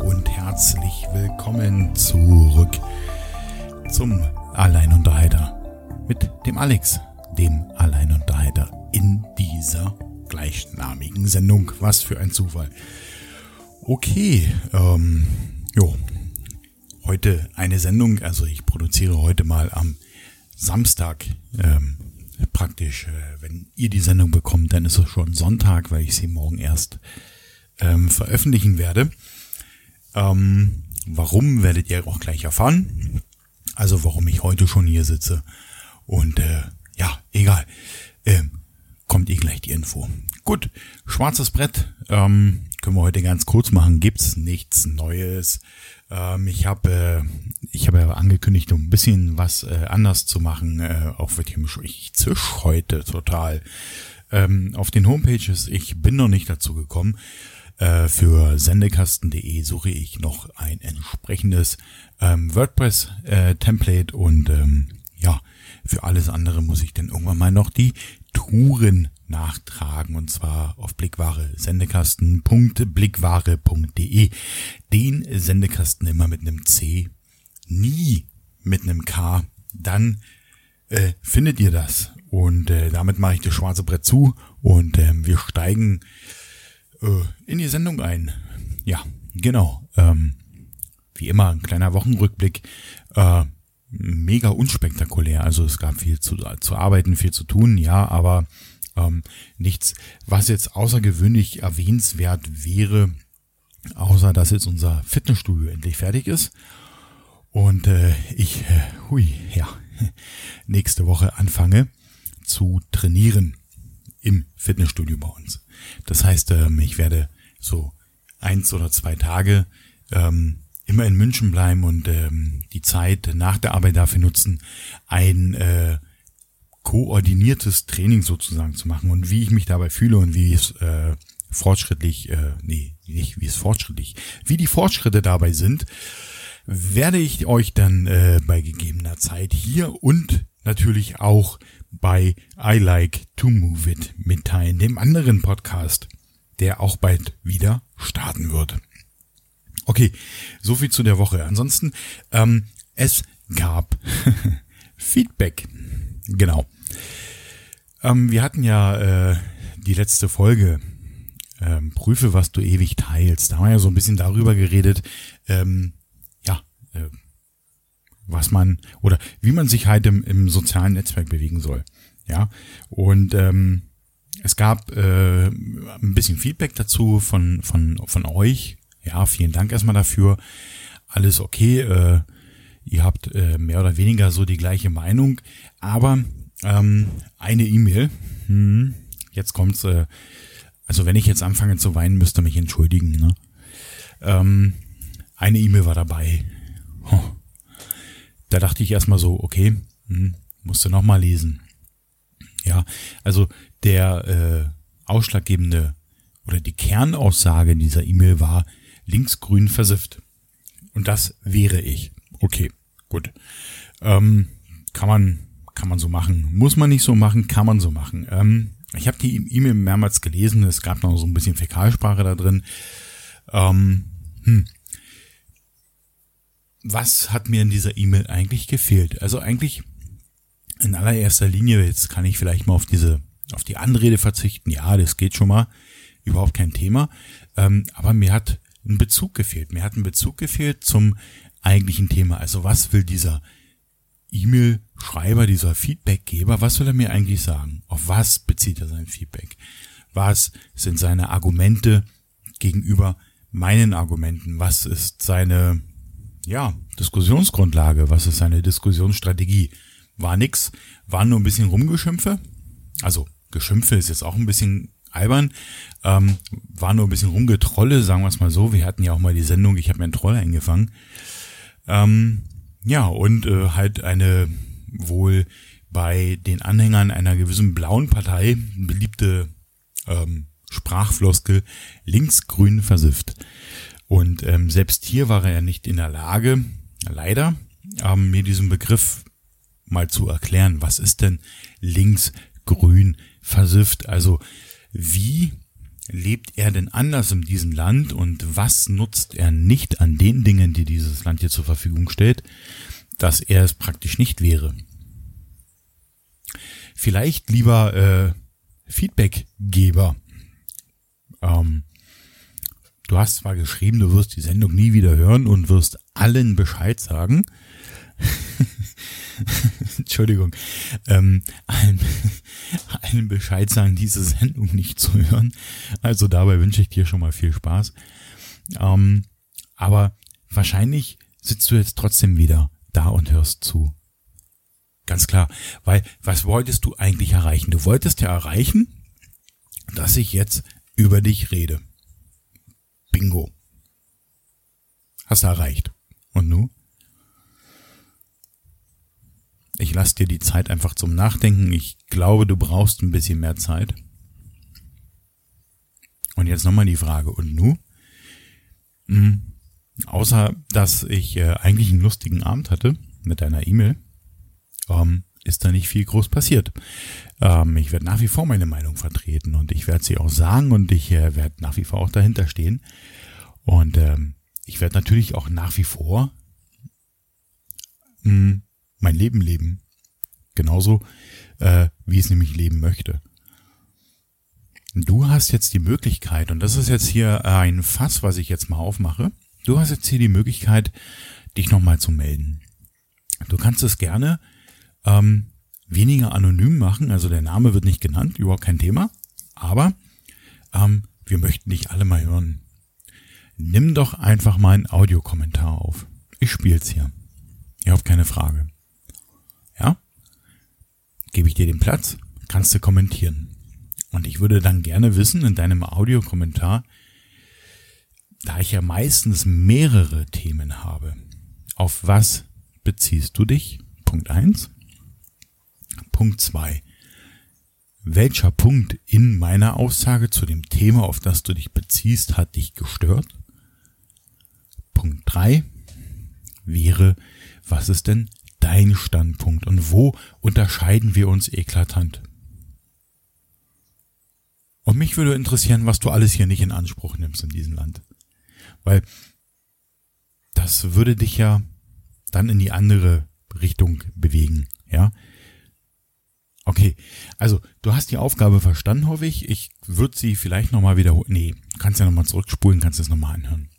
und herzlich willkommen zurück zum Alleinunterhalter mit dem Alex, dem Alleinunterhalter in dieser gleichnamigen Sendung. Was für ein Zufall. Okay, ähm, jo, heute eine Sendung, also ich produziere heute mal am Samstag, ähm, praktisch, äh, wenn ihr die Sendung bekommt, dann ist es schon Sonntag, weil ich sie morgen erst ähm, veröffentlichen werde. Ähm, warum werdet ihr auch gleich erfahren. Also warum ich heute schon hier sitze. Und äh, ja, egal. Ähm, kommt eh gleich die Info. Gut, schwarzes Brett. Ähm, können wir heute ganz kurz machen. Gibt's nichts Neues. Ähm, ich habe äh, ich habe ja angekündigt, um ein bisschen was äh, anders zu machen. Äh, auch wird hier ich zisch heute total. Ähm, auf den Homepages, ich bin noch nicht dazu gekommen. Äh, für sendekasten.de suche ich noch ein entsprechendes ähm, WordPress-Template äh, und ähm, ja, für alles andere muss ich dann irgendwann mal noch die Touren nachtragen und zwar auf Blickware sendekasten.blickware.de. Den Sendekasten immer mit einem C, nie mit einem K. Dann äh, findet ihr das und äh, damit mache ich das schwarze Brett zu und äh, wir steigen in die Sendung ein. Ja, genau. Ähm, wie immer ein kleiner Wochenrückblick. Äh, mega unspektakulär. Also es gab viel zu, zu arbeiten, viel zu tun, ja, aber ähm, nichts, was jetzt außergewöhnlich erwähnenswert wäre, außer dass jetzt unser Fitnessstudio endlich fertig ist. Und äh, ich, äh, hui, ja, nächste Woche anfange zu trainieren im Fitnessstudio bei uns. Das heißt, ähm, ich werde so eins oder zwei Tage ähm, immer in München bleiben und ähm, die Zeit nach der Arbeit dafür nutzen, ein äh, koordiniertes Training sozusagen zu machen. Und wie ich mich dabei fühle und wie es äh, fortschrittlich, äh, nee, nicht wie es fortschrittlich, wie die Fortschritte dabei sind, werde ich euch dann äh, bei gegebener Zeit hier und natürlich auch bei I Like to Move It mitteilen, dem anderen Podcast, der auch bald wieder starten wird. Okay, so viel zu der Woche. Ansonsten, ähm, es gab Feedback. Genau. Ähm, wir hatten ja äh, die letzte Folge ähm, Prüfe, was du ewig teilst. Da haben wir ja so ein bisschen darüber geredet, ähm, ja, äh, was man oder wie man sich halt im, im sozialen Netzwerk bewegen soll. Ja, und ähm, es gab äh, ein bisschen Feedback dazu von, von, von euch. Ja, vielen Dank erstmal dafür. Alles okay. Äh, ihr habt äh, mehr oder weniger so die gleiche Meinung. Aber ähm, eine E-Mail. Hm, jetzt kommt's. Äh, also wenn ich jetzt anfange zu weinen, müsst ihr mich entschuldigen. Ne? Ähm, eine E-Mail war dabei. Da dachte ich erstmal so, okay, hm, musste nochmal lesen. Ja, also der äh, ausschlaggebende oder die Kernaussage dieser E-Mail war linksgrün versifft. Und das wäre ich. Okay, gut. Ähm, kann man kann man so machen. Muss man nicht so machen, kann man so machen. Ähm, ich habe die E-Mail mehrmals gelesen. Es gab noch so ein bisschen Fäkalsprache da drin. Ähm, hm, was hat mir in dieser E-Mail eigentlich gefehlt? Also eigentlich in allererster Linie, jetzt kann ich vielleicht mal auf diese, auf die Anrede verzichten. Ja, das geht schon mal. Überhaupt kein Thema. Ähm, aber mir hat ein Bezug gefehlt. Mir hat ein Bezug gefehlt zum eigentlichen Thema. Also was will dieser E-Mail-Schreiber, dieser Feedbackgeber, was will er mir eigentlich sagen? Auf was bezieht er sein Feedback? Was sind seine Argumente gegenüber meinen Argumenten? Was ist seine ja, Diskussionsgrundlage, was ist seine Diskussionsstrategie? War nix, war nur ein bisschen Rumgeschimpfe. Also Geschimpfe ist jetzt auch ein bisschen albern. Ähm, war nur ein bisschen Rumgetrolle, sagen wir es mal so. Wir hatten ja auch mal die Sendung, ich habe mir einen Troll eingefangen. Ähm, ja, und äh, halt eine wohl bei den Anhängern einer gewissen blauen Partei beliebte ähm, Sprachfloskel linksgrün versifft. Und ähm, selbst hier war er nicht in der Lage, leider, ähm, mir diesen Begriff mal zu erklären. Was ist denn links grün versifft? Also wie lebt er denn anders in diesem Land und was nutzt er nicht an den Dingen, die dieses Land hier zur Verfügung stellt, dass er es praktisch nicht wäre? Vielleicht lieber äh, Feedbackgeber. Ähm, du hast zwar geschrieben, du wirst die Sendung nie wieder hören und wirst allen Bescheid sagen. Entschuldigung, ähm, allen, allen Bescheid sagen, diese Sendung nicht zu hören. Also dabei wünsche ich dir schon mal viel Spaß. Ähm, aber wahrscheinlich sitzt du jetzt trotzdem wieder da und hörst zu. Ganz klar, weil was wolltest du eigentlich erreichen? Du wolltest ja erreichen, dass ich jetzt über dich rede. Bingo. Hast du erreicht. Und nu? Ich lasse dir die Zeit einfach zum Nachdenken. Ich glaube, du brauchst ein bisschen mehr Zeit. Und jetzt nochmal die Frage. Und nu? Hm, außer, dass ich äh, eigentlich einen lustigen Abend hatte mit deiner E-Mail, ähm, ist da nicht viel groß passiert. Ähm, ich werde nach wie vor meine Meinung vertreten und ich werde sie auch sagen und ich äh, werde nach wie vor auch dahinter stehen. Und ähm, ich werde natürlich auch nach wie vor mh, hm, mein Leben leben. Genauso, äh, wie es nämlich leben möchte. Du hast jetzt die Möglichkeit, und das ist jetzt hier ein Fass, was ich jetzt mal aufmache. Du hast jetzt hier die Möglichkeit, dich nochmal zu melden. Du kannst es gerne ähm, weniger anonym machen, also der Name wird nicht genannt, überhaupt kein Thema. Aber ähm, wir möchten dich alle mal hören. Nimm doch einfach mal einen Audiokommentar auf. Ich spiel's hier. Ihr habt keine Frage. Ja? Gebe ich dir den Platz, kannst du kommentieren. Und ich würde dann gerne wissen in deinem Audiokommentar, da ich ja meistens mehrere Themen habe, auf was beziehst du dich? Punkt eins. Punkt zwei. Welcher Punkt in meiner Aussage zu dem Thema, auf das du dich beziehst, hat dich gestört? Punkt drei wäre, was ist denn dein Standpunkt und wo unterscheiden wir uns eklatant? Und mich würde interessieren, was du alles hier nicht in Anspruch nimmst in diesem Land. Weil das würde dich ja dann in die andere Richtung bewegen, ja. Okay, also du hast die Aufgabe verstanden, hoffe ich. Ich würde sie vielleicht nochmal wiederholen. Nee, kannst ja nochmal zurückspulen, kannst es nochmal anhören.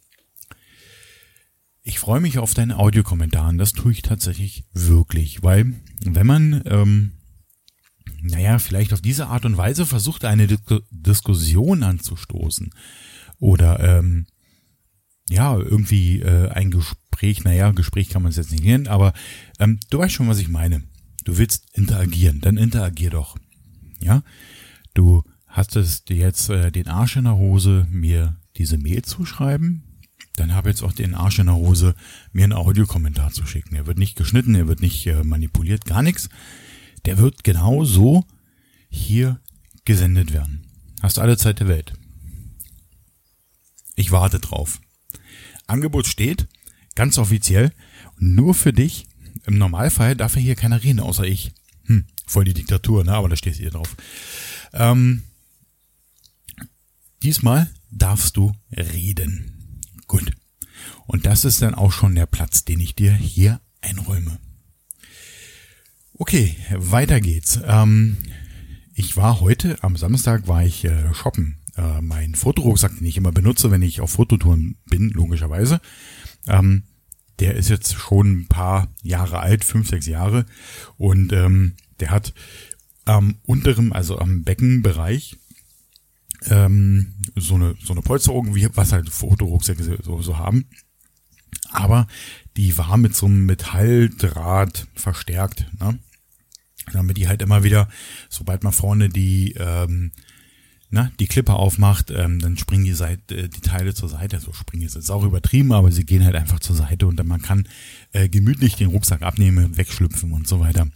Ich freue mich auf deine Audiokommentare. Das tue ich tatsächlich wirklich, weil wenn man, ähm, naja, vielleicht auf diese Art und Weise versucht, eine Dis Diskussion anzustoßen oder ähm, ja, irgendwie äh, ein Gespräch, naja, Gespräch kann man es jetzt nicht nennen, aber ähm, du weißt schon, was ich meine. Du willst interagieren, dann interagier doch. Ja, du hattest jetzt äh, den Arsch in der Hose, mir diese Mail zu schreiben, dann habe jetzt auch den Arsch in der Hose, mir einen Audiokommentar zu schicken. Er wird nicht geschnitten, er wird nicht äh, manipuliert, gar nichts. Der wird genau so hier gesendet werden. Hast alle Zeit der Welt. Ich warte drauf. Angebot steht, ganz offiziell, nur für dich. Im Normalfall darf ja hier keiner reden, außer ich. Hm, voll die Diktatur, ne? Aber da steht hier drauf. Ähm, diesmal darfst du reden. Gut. Und das ist dann auch schon der Platz, den ich dir hier einräume. Okay, weiter geht's. Ähm, ich war heute, am Samstag war ich äh, shoppen. Äh, mein Fotorucksack, den ich immer benutze, wenn ich auf Fototouren bin, logischerweise. Ähm, der ist jetzt schon ein paar Jahre alt, fünf, sechs Jahre. Und ähm, der hat am unteren, also am Beckenbereich, ähm, so eine so eine Polsterung, wie was halt Fotorucksäcke so, so haben. Aber die war mit so einem Metalldraht verstärkt, ne? damit die halt immer wieder, sobald man vorne die ähm, na, die Klippe aufmacht, ähm, dann springen die, Seite, äh, die Teile zur Seite. So also springen ist jetzt auch übertrieben, aber sie gehen halt einfach zur Seite und dann man kann äh, gemütlich den Rucksack abnehmen, wegschlüpfen und so weiter.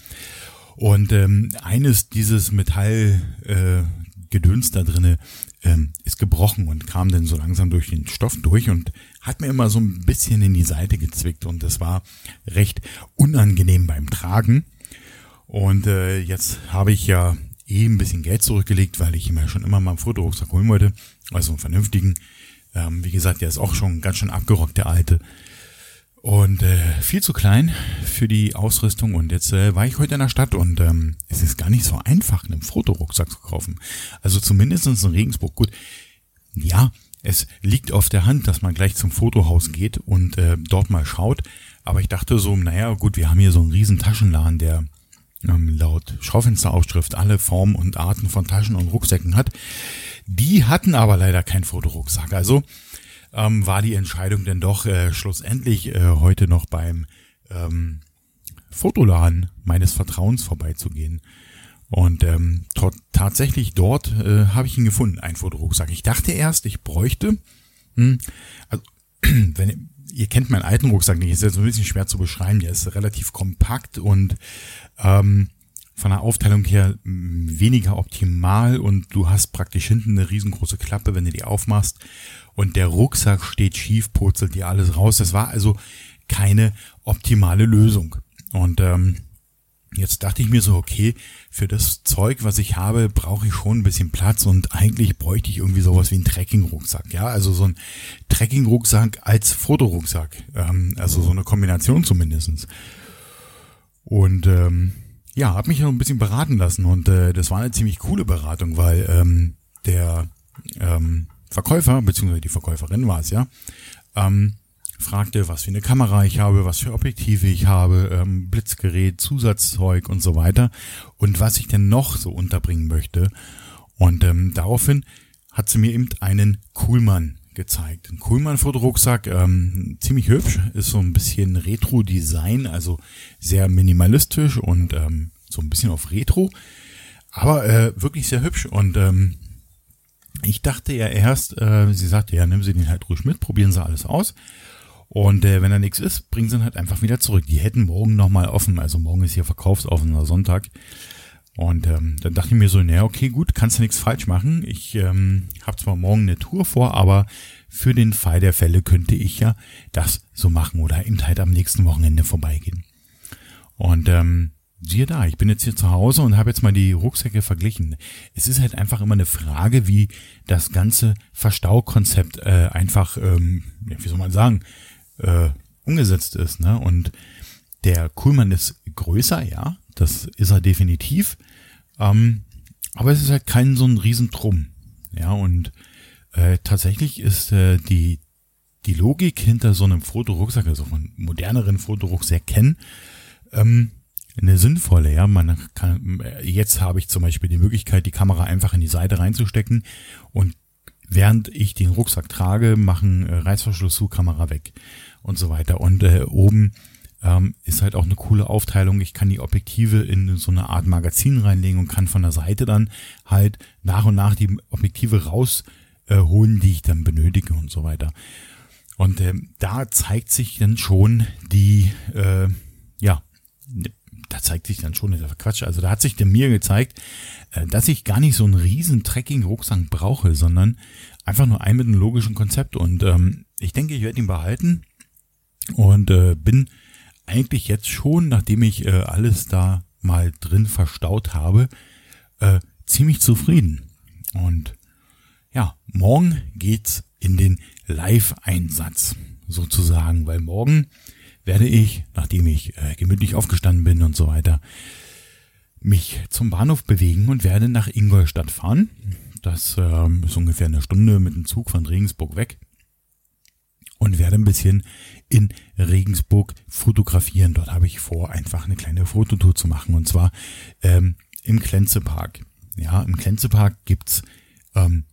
Und ähm, eines dieses Metall äh, Gedöns da drinne ähm, ist gebrochen und kam dann so langsam durch den Stoff durch und hat mir immer so ein bisschen in die Seite gezwickt und das war recht unangenehm beim Tragen. Und äh, jetzt habe ich ja eh ein bisschen Geld zurückgelegt, weil ich mir schon immer mal einen Fotorucksack holen wollte. Also einen vernünftigen. Ähm, wie gesagt, der ist auch schon ganz schön abgerockt, der alte. Und äh, viel zu klein für die Ausrüstung. Und jetzt äh, war ich heute in der Stadt und ähm, es ist gar nicht so einfach, einen Fotorucksack zu kaufen. Also zumindest in Regensburg. Gut, ja, es liegt auf der Hand, dass man gleich zum Fotohaus geht und äh, dort mal schaut. Aber ich dachte so, naja, gut, wir haben hier so einen riesen Taschenladen, der ähm, laut Schaufensteraufschrift alle Formen und Arten von Taschen und Rucksäcken hat. Die hatten aber leider keinen Fotorucksack. Also ähm, war die Entscheidung denn doch äh, schlussendlich äh, heute noch beim ähm, Fotoladen meines Vertrauens vorbeizugehen. Und ähm, tatsächlich dort äh, habe ich ihn gefunden, ein Fotorucksack. Ich dachte erst, ich bräuchte, hm, also wenn ihr kennt meinen alten Rucksack nicht, ist jetzt ein bisschen schwer zu beschreiben. Der ist relativ kompakt und ähm, von der Aufteilung her hm, weniger optimal und du hast praktisch hinten eine riesengroße Klappe, wenn du die aufmachst und der Rucksack steht schief, purzelt dir alles raus. Das war also keine optimale Lösung. Und ähm, Jetzt dachte ich mir so, okay, für das Zeug, was ich habe, brauche ich schon ein bisschen Platz und eigentlich bräuchte ich irgendwie sowas wie einen Trekking-Rucksack. Ja, also so ein Trekking-Rucksack als Fotorucksack. Ähm, also so eine Kombination zumindestens. Und ähm, ja, habe mich noch ein bisschen beraten lassen und äh, das war eine ziemlich coole Beratung, weil ähm, der ähm, Verkäufer, beziehungsweise die Verkäuferin war es ja, ähm, fragte, was für eine Kamera ich habe, was für Objektive ich habe, ähm, Blitzgerät, Zusatzzeug und so weiter und was ich denn noch so unterbringen möchte. Und ähm, daraufhin hat sie mir eben einen Kuhlmann gezeigt. Ein Kuhlmann-Fotorucksack, ähm, ziemlich hübsch, ist so ein bisschen Retro-Design, also sehr minimalistisch und ähm, so ein bisschen auf Retro, aber äh, wirklich sehr hübsch und ähm, ich dachte ja erst, äh, sie sagte, ja, nimm sie den halt ruhig mit, probieren sie alles aus. Und äh, wenn da nichts ist, bringen sie ihn halt einfach wieder zurück. Die hätten morgen nochmal offen, also morgen ist hier verkaufsoffener Sonntag. Und ähm, dann dachte ich mir so, naja, okay, gut, kannst du nichts falsch machen. Ich ähm, habe zwar morgen eine Tour vor, aber für den Fall der Fälle könnte ich ja das so machen oder eben halt am nächsten Wochenende vorbeigehen. Und ähm, siehe da, ich bin jetzt hier zu Hause und habe jetzt mal die Rucksäcke verglichen. Es ist halt einfach immer eine Frage, wie das ganze Verstaukonzept äh, einfach, ähm, wie soll man sagen, äh, umgesetzt ist. Ne? Und der Kuhlmann ist größer, ja, das ist er definitiv. Ähm, aber es ist halt kein so ein Riesentrum. Ja, und äh, tatsächlich ist äh, die, die Logik hinter so einem Fotorucksack, also von moderneren Fotorucksäcken, ähm, eine sinnvolle, ja. Man kann, jetzt habe ich zum Beispiel die Möglichkeit, die Kamera einfach in die Seite reinzustecken und während ich den Rucksack trage, machen äh, Reißverschluss zu, Kamera weg und so weiter. Und äh, oben ähm, ist halt auch eine coole Aufteilung. Ich kann die Objektive in so eine Art Magazin reinlegen und kann von der Seite dann halt nach und nach die Objektive rausholen, äh, die ich dann benötige und so weiter. Und äh, da zeigt sich dann schon die, äh, ja, da zeigt sich dann schon, ist Quatsch, also da hat sich der mir gezeigt, äh, dass ich gar nicht so einen riesen Trekking-Rucksack brauche, sondern einfach nur einen mit einem logischen Konzept. Und ähm, ich denke, ich werde ihn behalten und äh, bin eigentlich jetzt schon, nachdem ich äh, alles da mal drin verstaut habe, äh, ziemlich zufrieden. Und ja, morgen geht's in den Live-Einsatz sozusagen, weil morgen werde ich, nachdem ich äh, gemütlich aufgestanden bin und so weiter, mich zum Bahnhof bewegen und werde nach Ingolstadt fahren. Das äh, ist ungefähr eine Stunde mit dem Zug von Regensburg weg und werde ein bisschen in Regensburg fotografieren. Dort habe ich vor, einfach eine kleine Fototour zu machen und zwar ähm, im Klenzepark. Ja, im Klenzepark gibt's ähm,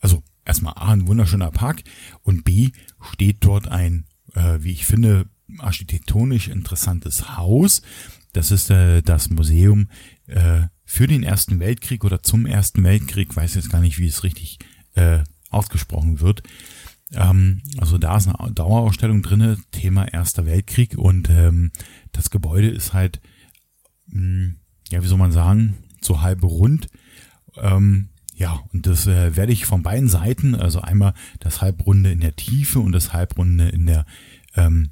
also erstmal A, ein wunderschöner Park und B, steht dort ein, äh, wie ich finde, architektonisch interessantes Haus. Das ist äh, das Museum äh, für den Ersten Weltkrieg oder zum Ersten Weltkrieg, weiß jetzt gar nicht, wie es richtig äh, ausgesprochen wird. Ähm, also da ist eine Dauerausstellung drinne, Thema Erster Weltkrieg und ähm, das Gebäude ist halt, mh, hm, ja, wie soll man sagen, so halb rund. Ähm, ja, und das äh, werde ich von beiden Seiten, also einmal das Halbrunde in der Tiefe und das Halbrunde in der, ähm,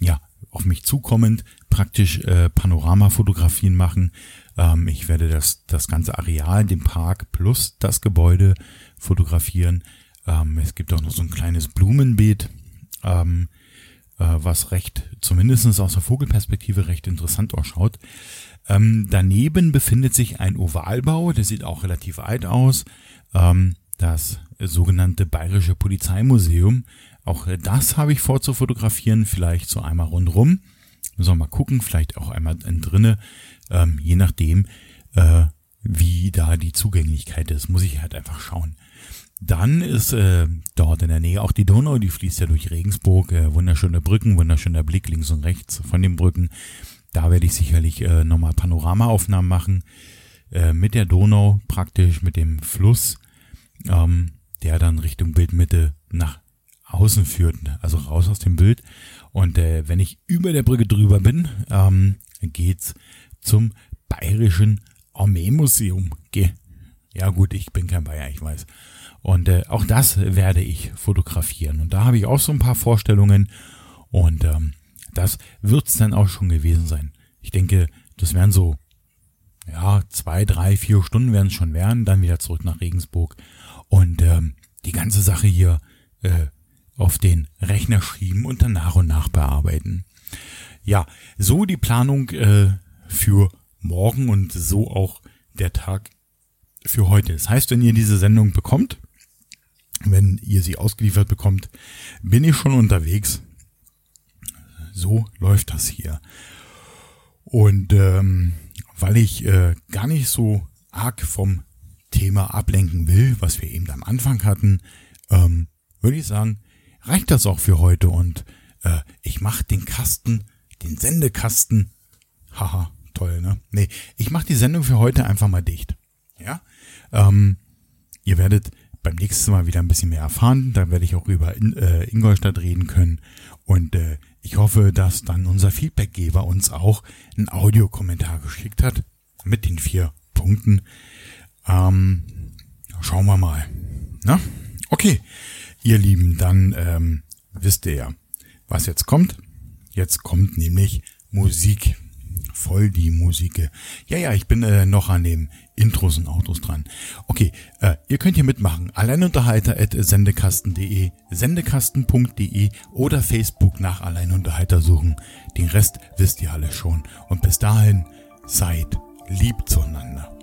ja, auf mich zukommend praktisch äh, Panoramafotografien machen. Ähm, ich werde das, das ganze Areal, den Park plus das Gebäude fotografieren. Ähm, es gibt auch noch so ein kleines Blumenbeet, ähm, äh, was recht, zumindest aus der Vogelperspektive, recht interessant ausschaut. Ähm, daneben befindet sich ein Ovalbau, der sieht auch relativ alt aus. Ähm, das sogenannte Bayerische Polizeimuseum. Auch das habe ich vor zu fotografieren, vielleicht so einmal rundrum. Müssen wir mal gucken, vielleicht auch einmal drinne, ähm, je nachdem, äh, wie da die Zugänglichkeit ist. Muss ich halt einfach schauen. Dann ist äh, dort in der Nähe auch die Donau, die fließt ja durch Regensburg. Äh, wunderschöne Brücken, wunderschöner Blick links und rechts von den Brücken. Da werde ich sicherlich äh, nochmal Panoramaaufnahmen machen. Äh, mit der Donau praktisch, mit dem Fluss, ähm, der dann Richtung Bildmitte nach außen führt, also raus aus dem Bild. Und äh, wenn ich über der Brücke drüber bin, ähm, geht's zum Bayerischen Armeemuseum. Ge ja gut, ich bin kein Bayer, ich weiß. Und äh, auch das werde ich fotografieren. Und da habe ich auch so ein paar Vorstellungen. Und ähm, das wird's dann auch schon gewesen sein. Ich denke, das wären so, ja, zwei, drei, vier Stunden werden es schon werden, dann wieder zurück nach Regensburg. Und ähm, die ganze Sache hier äh, auf den Rechner schieben und dann nach und nach bearbeiten. Ja, so die Planung äh, für morgen und so auch der Tag für heute. Das heißt, wenn ihr diese Sendung bekommt, wenn ihr sie ausgeliefert bekommt, bin ich schon unterwegs. So läuft das hier. Und ähm, weil ich äh, gar nicht so arg vom Thema ablenken will, was wir eben am Anfang hatten, ähm, würde ich sagen, reicht das auch für heute und äh, ich mache den Kasten, den Sendekasten, haha, toll, ne? Nee, ich mache die Sendung für heute einfach mal dicht. Ja? Ähm, ihr werdet beim nächsten Mal wieder ein bisschen mehr erfahren. Da werde ich auch über in, äh, Ingolstadt reden können. Und äh, ich hoffe, dass dann unser Feedbackgeber uns auch einen Audiokommentar geschickt hat mit den vier Punkten. Ähm, schauen wir mal. Na? Okay. Ihr Lieben, dann ähm, wisst ihr ja, was jetzt kommt. Jetzt kommt nämlich Musik. Voll die Musik. Ja, ja, ich bin äh, noch an dem Intros und Autos dran. Okay, äh, ihr könnt hier mitmachen. Alleinunterhalter.sendekasten.de, sendekasten.de oder Facebook nach Alleinunterhalter suchen. Den Rest wisst ihr alle schon. Und bis dahin, seid lieb zueinander.